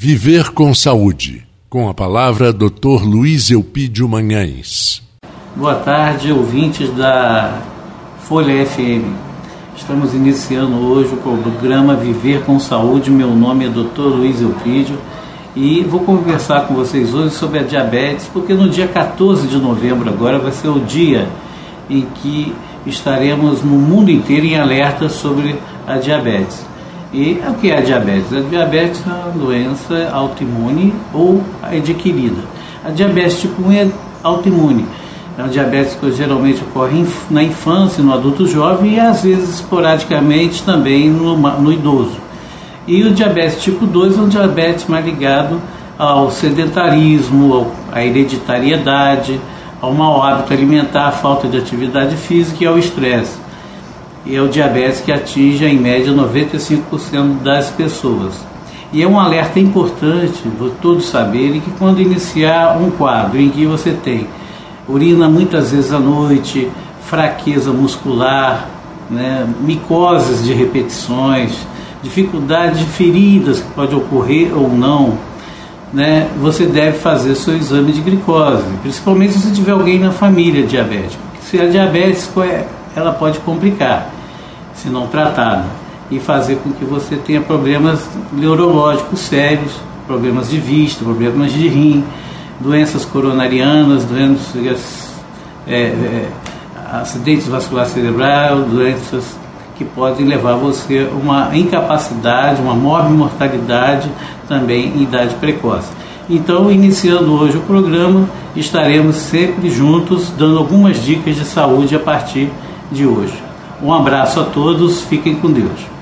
Viver com Saúde, com a palavra Dr. Luiz Eupídio Manhães. Boa tarde, ouvintes da Folha FM. Estamos iniciando hoje o programa Viver com Saúde. Meu nome é Dr. Luiz Eupídio e vou conversar com vocês hoje sobre a diabetes, porque no dia 14 de novembro agora vai ser o dia em que estaremos no mundo inteiro em alerta sobre a diabetes. E o que é a diabetes? A diabetes é uma doença autoimune ou adquirida. A diabetes tipo 1 é autoimune. É uma diabetes que geralmente ocorre na infância, no adulto jovem e às vezes esporadicamente também no, no idoso. E o diabetes tipo 2 é um diabetes mais ligado ao sedentarismo, à hereditariedade, ao mau hábito alimentar, à falta de atividade física e ao estresse e é o diabetes que atinge em média 95% das pessoas. E é um alerta importante todos saberem que quando iniciar um quadro em que você tem urina muitas vezes à noite, fraqueza muscular, né, micoses de repetições, dificuldade de feridas que pode ocorrer ou não, né, você deve fazer seu exame de glicose, principalmente se tiver alguém na família diabético. Se a diabetes é, ela pode complicar se não tratada, e fazer com que você tenha problemas neurológicos sérios, problemas de vista, problemas de rim, doenças coronarianas, doenças, é, é, acidentes vasculares cerebrais, doenças que podem levar você a uma incapacidade, uma mortalidade também em idade precoce. Então, iniciando hoje o programa, estaremos sempre juntos dando algumas dicas de saúde a partir de hoje. Um abraço a todos, fiquem com Deus.